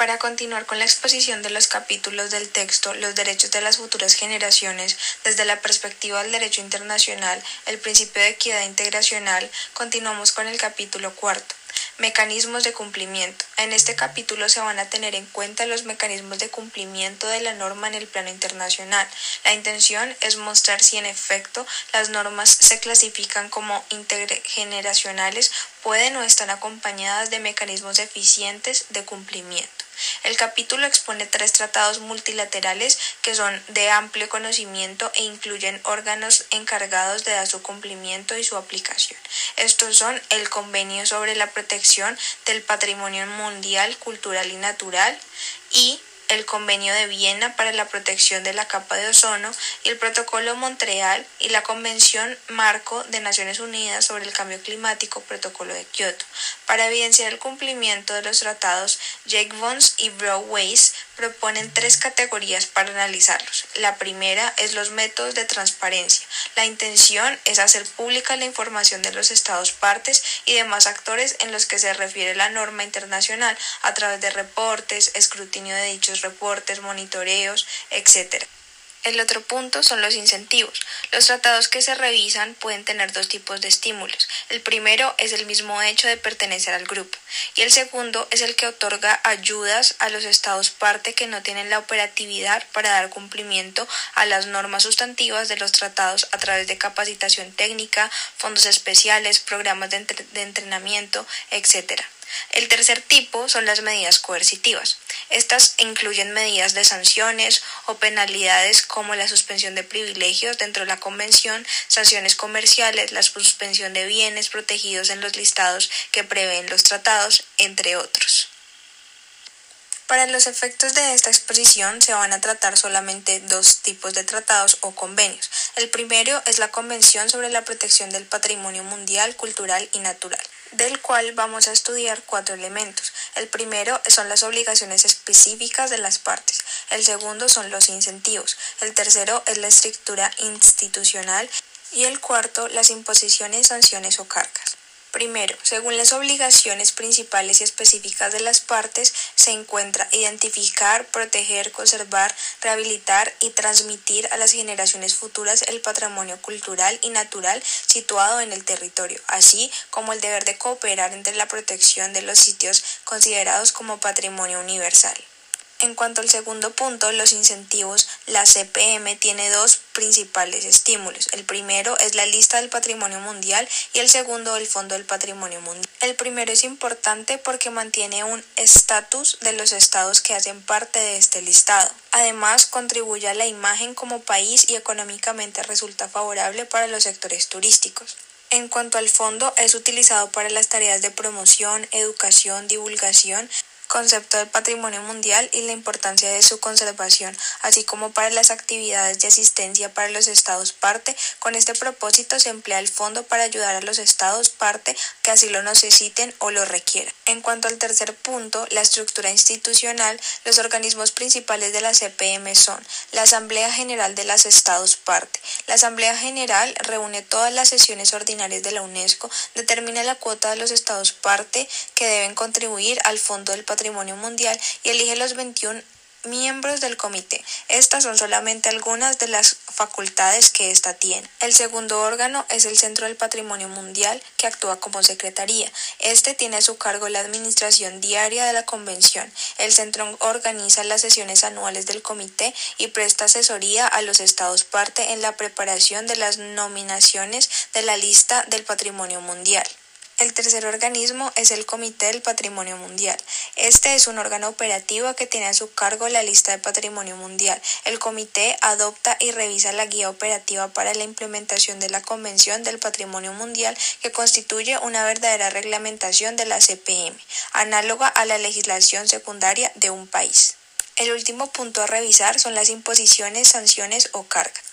Para continuar con la exposición de los capítulos del texto Los derechos de las futuras generaciones desde la perspectiva del derecho internacional, el principio de equidad integracional, continuamos con el capítulo cuarto. Mecanismos de cumplimiento. En este capítulo se van a tener en cuenta los mecanismos de cumplimiento de la norma en el plano internacional. La intención es mostrar si en efecto las normas se clasifican como intergeneracionales, pueden o están acompañadas de mecanismos eficientes de cumplimiento. El capítulo expone tres tratados multilaterales que son de amplio conocimiento e incluyen órganos encargados de dar su cumplimiento y su aplicación. Estos son el Convenio sobre la Protección del Patrimonio Mundial, Cultural y Natural y el Convenio de Viena para la protección de la capa de ozono el Protocolo Montreal y la Convención Marco de Naciones Unidas sobre el Cambio Climático, Protocolo de Kioto. Para evidenciar el cumplimiento de los tratados, Jake Vons y Broadways proponen tres categorías para analizarlos. La primera es los métodos de transparencia. La intención es hacer pública la información de los estados partes y demás actores en los que se refiere la norma internacional a través de reportes, escrutinio de dichos reportes, monitoreos, etc. El otro punto son los incentivos. Los tratados que se revisan pueden tener dos tipos de estímulos. El primero es el mismo hecho de pertenecer al grupo y el segundo es el que otorga ayudas a los estados parte que no tienen la operatividad para dar cumplimiento a las normas sustantivas de los tratados a través de capacitación técnica, fondos especiales, programas de, entrenamiento, etc. El tercer tipo son las medidas coercitivas. Estas incluyen medidas de sanciones o penalidades como la suspensión de privilegios dentro de la Convención, sanciones comerciales, la suspensión de bienes protegidos en los listados que prevén los tratados, entre otros. Para los efectos de esta exposición se van a tratar solamente dos tipos de tratados o convenios. El primero es la Convención sobre la Protección del Patrimonio Mundial, Cultural y Natural del cual vamos a estudiar cuatro elementos. El primero son las obligaciones específicas de las partes, el segundo son los incentivos, el tercero es la estructura institucional y el cuarto las imposiciones, sanciones o cargas. Primero, según las obligaciones principales y específicas de las partes, se encuentra identificar, proteger, conservar, rehabilitar y transmitir a las generaciones futuras el patrimonio cultural y natural situado en el territorio, así como el deber de cooperar entre la protección de los sitios considerados como patrimonio universal. En cuanto al segundo punto, los incentivos, la CPM tiene dos principales estímulos. El primero es la lista del patrimonio mundial y el segundo el Fondo del Patrimonio Mundial. El primero es importante porque mantiene un estatus de los estados que hacen parte de este listado. Además, contribuye a la imagen como país y económicamente resulta favorable para los sectores turísticos. En cuanto al fondo, es utilizado para las tareas de promoción, educación, divulgación, concepto del patrimonio mundial y la importancia de su conservación, así como para las actividades de asistencia para los estados parte. Con este propósito se emplea el fondo para ayudar a los estados parte que así lo necesiten o lo requieran. En cuanto al tercer punto, la estructura institucional, los organismos principales de la CPM son la Asamblea General de los Estados parte. La Asamblea General reúne todas las sesiones ordinarias de la UNESCO, determina la cuota de los estados parte que deben contribuir al Fondo del Patrimonio Patrimonio Mundial y elige los 21 miembros del comité. Estas son solamente algunas de las facultades que ésta tiene. El segundo órgano es el Centro del Patrimonio Mundial, que actúa como secretaría. Este tiene a su cargo la administración diaria de la convención. El centro organiza las sesiones anuales del comité y presta asesoría a los estados parte en la preparación de las nominaciones de la lista del patrimonio mundial. El tercer organismo es el Comité del Patrimonio Mundial. Este es un órgano operativo que tiene a su cargo la lista de patrimonio mundial. El comité adopta y revisa la guía operativa para la implementación de la Convención del Patrimonio Mundial que constituye una verdadera reglamentación de la CPM, análoga a la legislación secundaria de un país. El último punto a revisar son las imposiciones, sanciones o cargas.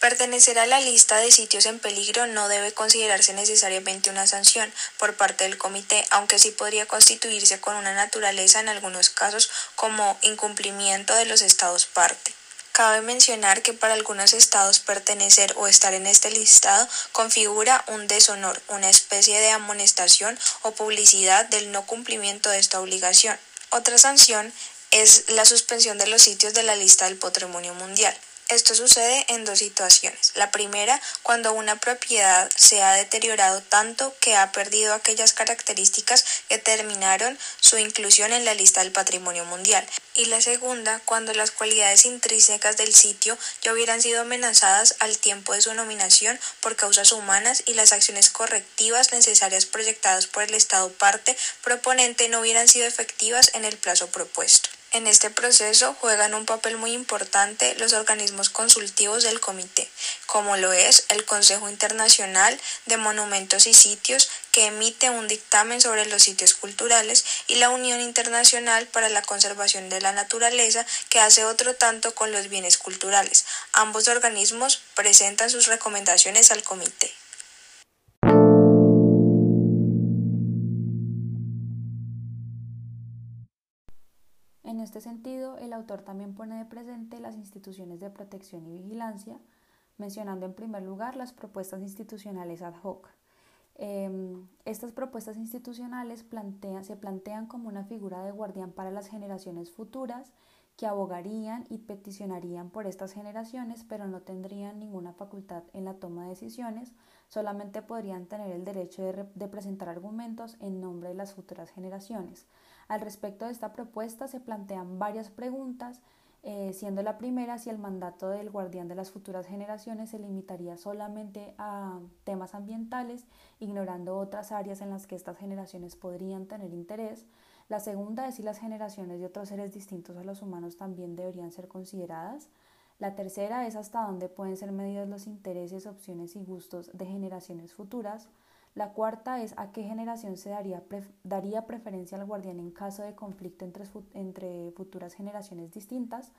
Pertenecer a la lista de sitios en peligro no debe considerarse necesariamente una sanción por parte del comité, aunque sí podría constituirse con una naturaleza en algunos casos como incumplimiento de los estados parte. Cabe mencionar que para algunos estados pertenecer o estar en este listado configura un deshonor, una especie de amonestación o publicidad del no cumplimiento de esta obligación. Otra sanción es la suspensión de los sitios de la lista del patrimonio mundial. Esto sucede en dos situaciones. La primera, cuando una propiedad se ha deteriorado tanto que ha perdido aquellas características que determinaron su inclusión en la lista del patrimonio mundial. Y la segunda, cuando las cualidades intrínsecas del sitio ya hubieran sido amenazadas al tiempo de su nominación por causas humanas y las acciones correctivas necesarias proyectadas por el Estado parte proponente no hubieran sido efectivas en el plazo propuesto. En este proceso juegan un papel muy importante los organismos consultivos del comité, como lo es el Consejo Internacional de Monumentos y Sitios, que emite un dictamen sobre los sitios culturales, y la Unión Internacional para la Conservación de la Naturaleza, que hace otro tanto con los bienes culturales. Ambos organismos presentan sus recomendaciones al comité. Este sentido, el autor también pone de presente las instituciones de protección y vigilancia, mencionando en primer lugar las propuestas institucionales ad hoc. Em, estas propuestas institucionales se plantean como una figura de guardián para las generaciones futuras que abogarían y peticionarían por estas generaciones, pero no tendrían ninguna facultad en la toma de decisiones, solamente podrían tener el derecho de presentar argumentos en nombre de las futuras generaciones. Al respecto de esta propuesta se plantean varias preguntas, eh, siendo la primera si el mandato del guardián de las futuras generaciones se limitaría solamente a temas ambientales, ignorando otras áreas en las que estas generaciones podrían tener interés. La segunda es si las generaciones de otros seres distintos a los humanos también deberían ser consideradas. La tercera es hasta dónde pueden ser medidos los intereses, opciones y gustos de generaciones futuras. La cuarta es a qué generación se daría, daría preferencia al guardián en caso de conflicto entre, entre futuras generaciones distintas.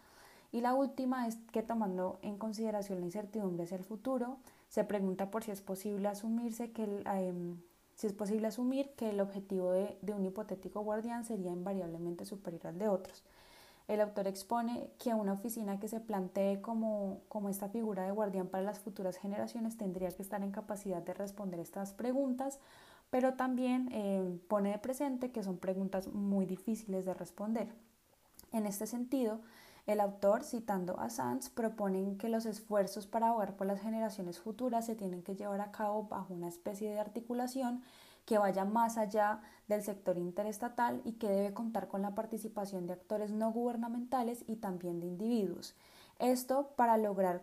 Y la última es que tomando en consideración la incertidumbre hacia el futuro, se pregunta por si es posible asumirse que em, si es posible asumir que el objetivo de, de un hipotético guardián sería invariablemente superior al de otros. El autor expone que una oficina que se plantee como, como esta figura de guardián para las futuras generaciones tendría que estar en capacidad de responder estas preguntas, pero también eh, pone de presente que son preguntas muy difíciles de responder. En este sentido, el autor, citando a Sanz, propone que los esfuerzos para abogar por las generaciones futuras se tienen que llevar a cabo bajo una especie de articulación que vaya más allá del sector interestatal y que debe contar con la participación de actores no gubernamentales y también de individuos. Esto para lograr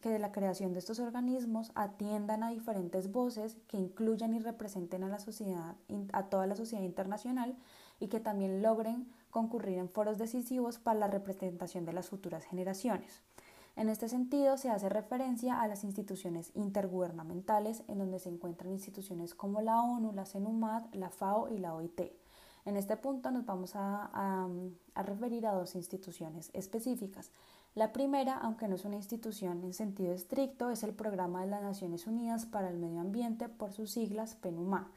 que la creación de estos organismos atiendan a diferentes voces que incluyan y representen a la sociedad, a toda la sociedad internacional y que también logren concurrir en foros decisivos para la representación de las futuras generaciones. En este sentido, se hace referencia a las instituciones intergubernamentales, en donde se encuentran instituciones como la ONU, la CENUMAD, la FAO y la OIT. En este punto nos vamos a, referir a dos instituciones específicas. La primera, aunque no es una institución en sentido estricto, es el Programa de las Naciones Unidas para el Medio Ambiente, por sus siglas PNUMA.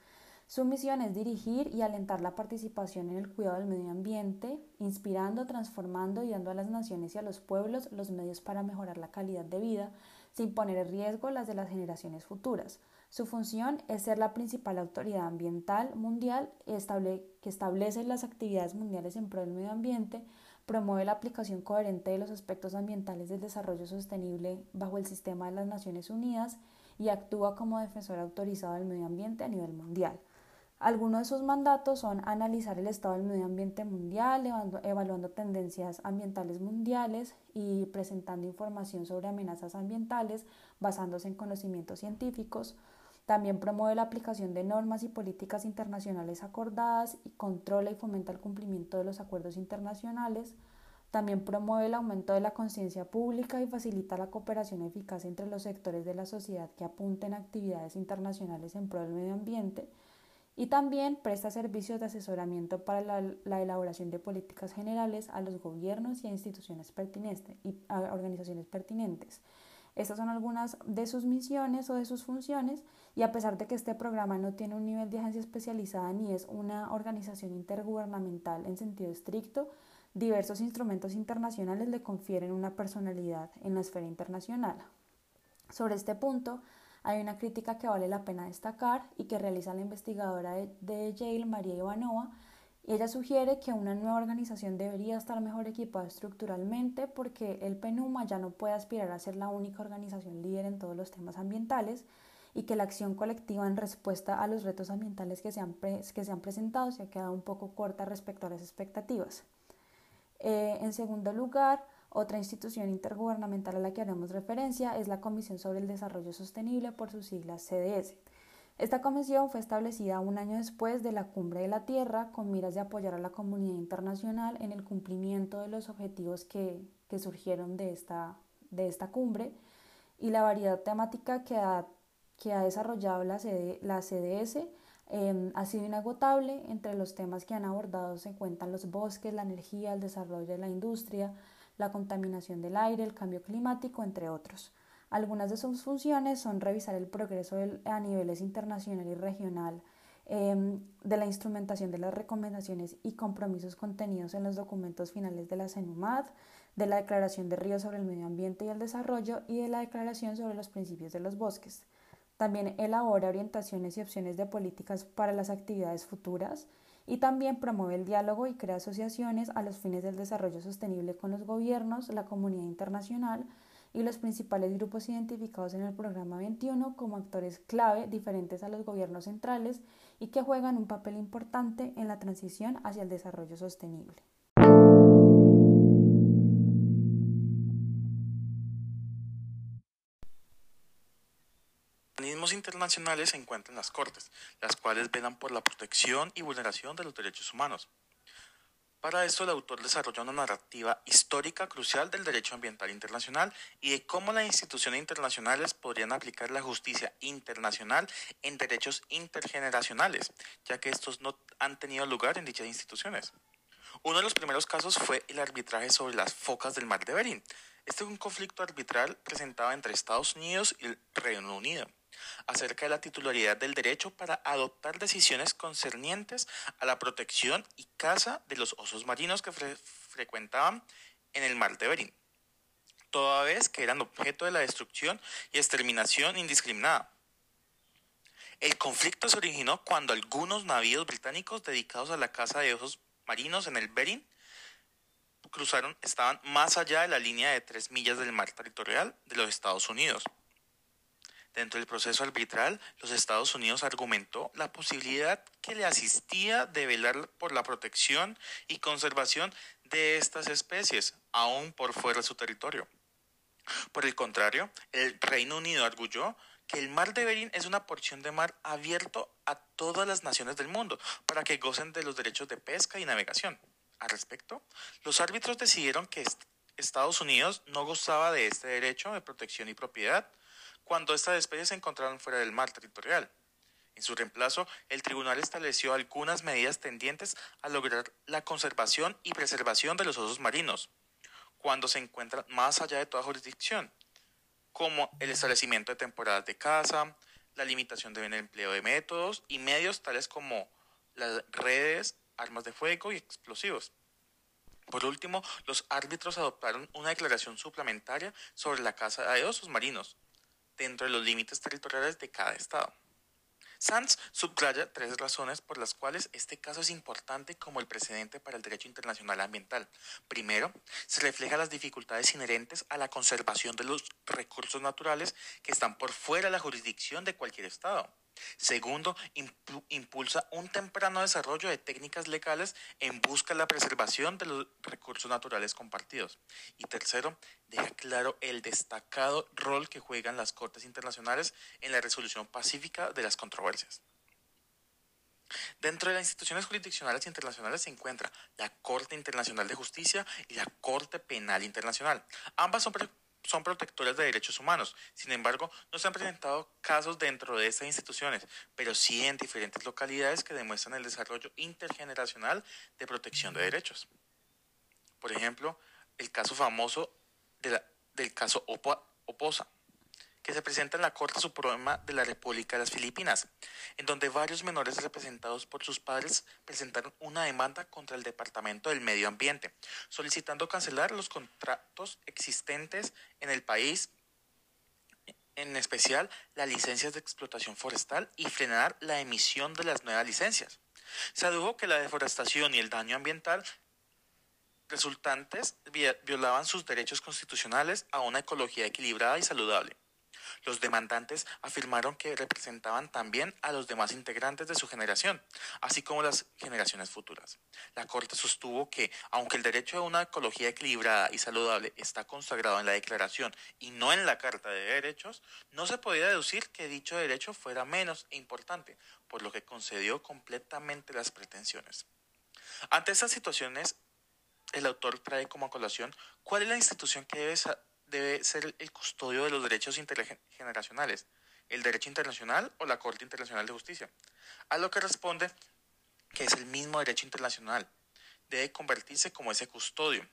Su misión es dirigir y alentar la participación en el cuidado del medio ambiente, inspirando, transformando y dando a las naciones y a los pueblos los medios para mejorar la calidad de vida, sin poner en riesgo las de las generaciones futuras. Su función es ser la principal autoridad ambiental mundial que establece las actividades mundiales en pro del medio ambiente, promueve la aplicación coherente de los aspectos ambientales del desarrollo sostenible bajo el sistema de las Naciones Unidas y actúa como defensor autorizado del medio ambiente a nivel mundial. Algunos de sus mandatos son analizar el estado del medio ambiente mundial, evaluando, tendencias ambientales mundiales y presentando información sobre amenazas ambientales basándose en conocimientos científicos. También promueve la aplicación de normas y políticas internacionales acordadas y controla y fomenta el cumplimiento de los acuerdos internacionales. También promueve el aumento de la conciencia pública y facilita la cooperación eficaz entre los sectores de la sociedad que apunten a actividades internacionales en pro del medio ambiente y también presta servicios de asesoramiento para la, elaboración de políticas generales a los gobiernos y a instituciones pertinentes y a organizaciones pertinentes. Estas son algunas de sus misiones o de sus funciones y a pesar de que este programa no tiene un nivel de agencia especializada ni es una organización intergubernamental en sentido estricto, diversos instrumentos internacionales le confieren una personalidad en la esfera internacional. Sobre este punto, hay una crítica que vale la pena destacar y que realiza la investigadora de, Yale, María Ivanova, ella sugiere que una nueva organización debería estar mejor equipada estructuralmente porque el PENUMA ya no puede aspirar a ser la única organización líder en todos los temas ambientales y que la acción colectiva en respuesta a los retos ambientales que se han, que se han presentado se ha quedado un poco corta respecto a las expectativas. Eh, en segundo lugar, otra institución intergubernamental a la que haremos referencia es la Comisión sobre el Desarrollo Sostenible por sus siglas CDS. Esta comisión fue establecida un año después de la Cumbre de la Tierra con miras de apoyar a la comunidad internacional en el cumplimiento de los objetivos que, surgieron de esta, de esta cumbre y la variedad temática que ha, que ha desarrollado la, la CDS em, ha sido inagotable. Entre los temas que han abordado se encuentran los bosques, la energía, el desarrollo de la industria, la contaminación del aire, el cambio climático, entre otros. Algunas de sus funciones son revisar el progreso a niveles internacional y regional em, de la instrumentación de las recomendaciones y compromisos contenidos en los documentos finales de la CENUMAD, de la Declaración de Ríos sobre el Medio Ambiente y el Desarrollo y de la Declaración sobre los Principios de los Bosques. También elabora orientaciones y opciones de políticas para las actividades futuras y también promueve el diálogo y crea asociaciones a los fines del desarrollo sostenible con los gobiernos, la comunidad internacional, y los principales grupos identificados en el programa 21 como actores clave diferentes a los gobiernos centrales y que juegan un papel importante en la transición hacia el desarrollo sostenible. Organismos internacionales se encuentran las Cortes, las cuales velan por la protección y vulneración de los derechos humanos. Para esto, el autor desarrolla una narrativa histórica crucial del derecho ambiental internacional y de cómo las instituciones internacionales podrían aplicar la justicia internacional en derechos intergeneracionales, ya que estos no han tenido lugar en dichas instituciones. Uno de los primeros casos fue el arbitraje sobre las focas del mar de Bering. Este es un conflicto arbitral presentado entre Estados Unidos y el Reino Unido acerca de la titularidad del derecho para adoptar decisiones concernientes a la protección y caza de los osos marinos que frecuentaban en el mar de Bering, toda vez que eran objeto de la destrucción y exterminación indiscriminada. El conflicto se originó cuando algunos navíos británicos dedicados a la caza de osos marinos en el Bering cruzaron, estaban más allá de la línea de tres millas del mar territorial de los Estados Unidos. Dentro del proceso arbitral, los Estados Unidos argumentó la posibilidad que le asistía de velar por la protección y conservación de estas especies, aún por fuera de su territorio. Por el contrario, el Reino Unido arguyó que el mar de Bering es una porción de mar abierto a todas las naciones del mundo para que gocen de los derechos de pesca y navegación. Al respecto, los árbitros decidieron que Estados Unidos no gozaba de este derecho de protección y propiedad, cuando estas especies se encontraron fuera del mar territorial. En su reemplazo, el tribunal estableció algunas medidas tendientes a lograr la conservación y preservación de los osos marinos, cuando se encuentran más allá de toda jurisdicción, como el establecimiento de temporadas de caza, la limitación del empleo de métodos y medios tales como las redes, armas de fuego y explosivos. Por último, los árbitros adoptaron una declaración suplementaria sobre la caza de osos marinos, dentro de los límites territoriales de cada estado. Sanz subraya tres razones por las cuales este caso es importante como el precedente para el derecho internacional ambiental. Primero, se refleja las dificultades inherentes a la conservación de los recursos naturales que están por fuera de la jurisdicción de cualquier estado. Segundo, impulsa un temprano desarrollo de técnicas legales en busca de la preservación de los recursos naturales compartidos. Y tercero, deja claro el destacado rol que juegan las Cortes Internacionales en la resolución pacífica de las controversias. Dentro de las instituciones jurisdiccionales internacionales se encuentra la Corte Internacional de Justicia y la Corte Penal Internacional. Ambas son son protectores de derechos humanos. Sin embargo, no se han presentado casos dentro de estas instituciones, pero sí en diferentes localidades que demuestran el desarrollo intergeneracional de protección de derechos. Por ejemplo, el caso famoso del caso Oposa, que se presenta en la Corte Suprema de la República de las Filipinas, en donde varios menores representados por sus padres presentaron una demanda contra el Departamento del Medio Ambiente, solicitando cancelar los contratos existentes en el país, en especial las licencias de explotación forestal y frenar la emisión de las nuevas licencias. Se adujo que la deforestación y el daño ambiental resultantes violaban sus derechos constitucionales a una ecología equilibrada y saludable. Los demandantes afirmaron que representaban también a los demás integrantes de su generación, así como las generaciones futuras. La Corte sostuvo que, aunque el derecho a una ecología equilibrada y saludable está consagrado en la Declaración y no en la Carta de Derechos, no se podía deducir que dicho derecho fuera menos importante, por lo que concedió completamente las pretensiones. Ante estas situaciones, el autor trae como colación cuál es la institución que debe debe ser el custodio de los derechos intergeneracionales, el derecho internacional o la Corte Internacional de Justicia. A lo que responde que es el mismo derecho internacional. Debe convertirse como ese custodio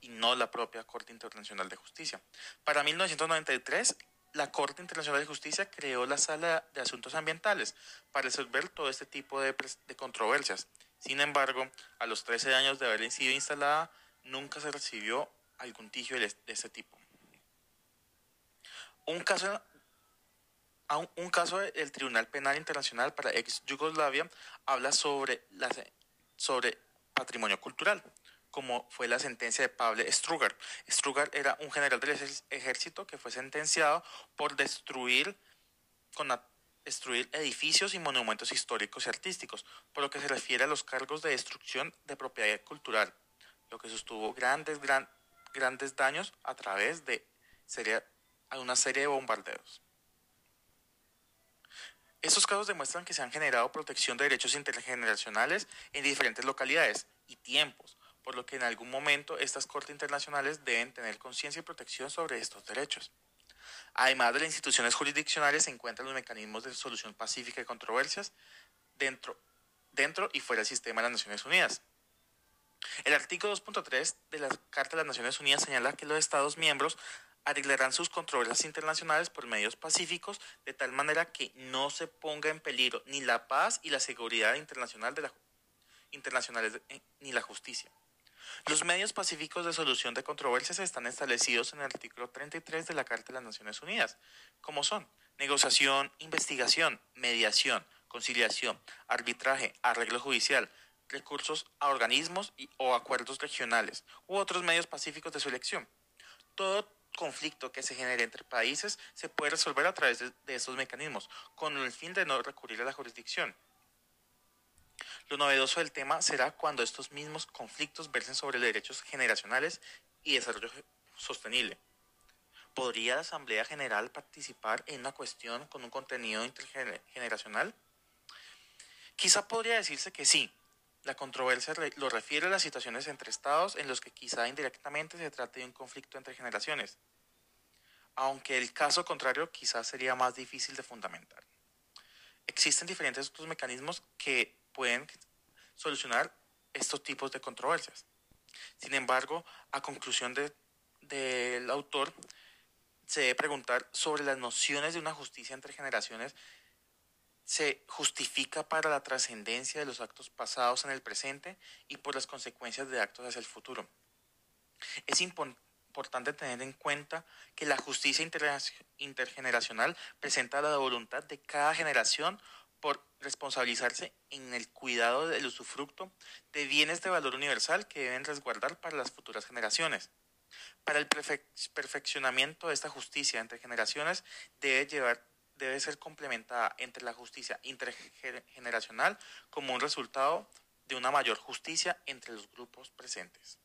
y no la propia Corte Internacional de Justicia. Para 1993, la Corte Internacional de Justicia creó la Sala de Asuntos Ambientales para resolver todo este tipo de, de controversias. Sin embargo, a los 13 años de haber sido instalada, nunca se recibió algún tigio de este tipo. Un caso, un caso del Tribunal Penal Internacional para ex Yugoslavia habla sobre, la, sobre patrimonio cultural, como fue la sentencia de Pablo Strugar. Strugar era un general del ejército que fue sentenciado por destruir, con destruir edificios y monumentos históricos y artísticos, por lo que se refiere a los cargos de destrucción de propiedad cultural, lo que sostuvo grandes, grandes grandes daños a través de una serie de bombardeos. Estos casos demuestran que se han generado protección de derechos intergeneracionales en diferentes localidades y tiempos, por lo que en algún momento estas cortes internacionales deben tener conciencia y protección sobre estos derechos. Además de las instituciones jurisdiccionales se encuentran los mecanismos de solución pacífica de controversias dentro, dentro y fuera del sistema de las Naciones Unidas. El artículo 2.3 de la Carta de las Naciones Unidas señala que los Estados miembros arreglarán sus controversias internacionales por medios pacíficos de tal manera que no se ponga en peligro ni la paz y la seguridad internacional de la, internacionales eh, ni la justicia. Los medios pacíficos de solución de controversias están establecidos en el artículo 33 de la Carta de las Naciones Unidas, como son negociación, investigación, mediación, conciliación, arbitraje, arreglo judicial, recursos a organismos o acuerdos regionales u otros medios pacíficos de su elección. Todo conflicto que se genere entre países se puede resolver a través de, de estos mecanismos, con el fin de no recurrir a la jurisdicción. Lo novedoso del tema será cuando estos mismos conflictos versen sobre derechos generacionales y desarrollo sostenible. ¿Podría la Asamblea General participar en una cuestión con un contenido intergeneracional? Quizá podría decirse que sí, la controversia lo refiere a las situaciones entre estados en los que quizá indirectamente se trate de un conflicto entre generaciones, aunque el caso contrario quizá sería más difícil de fundamentar. Existen diferentes otros mecanismos que pueden solucionar estos tipos de controversias. Sin embargo, a conclusión del autor, se debe preguntar sobre las nociones de una justicia entre generaciones se justifica para la trascendencia de los actos pasados en el presente y por las consecuencias de actos hacia el futuro. Es importante tener en cuenta que la justicia intergeneracional presenta la voluntad de cada generación por responsabilizarse en el cuidado del usufructo de bienes de valor universal que deben resguardar para las futuras generaciones. Para el perfeccionamiento de esta justicia entre generaciones debe llevar debe ser complementada entre la justicia intergeneracional como un resultado de una mayor justicia entre los grupos presentes.